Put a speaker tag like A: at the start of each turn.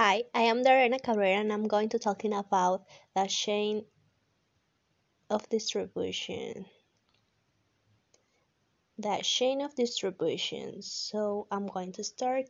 A: Hi, I am Darena Cabrera and I'm going to talking about the chain of distribution. The chain of distribution. So I'm going to start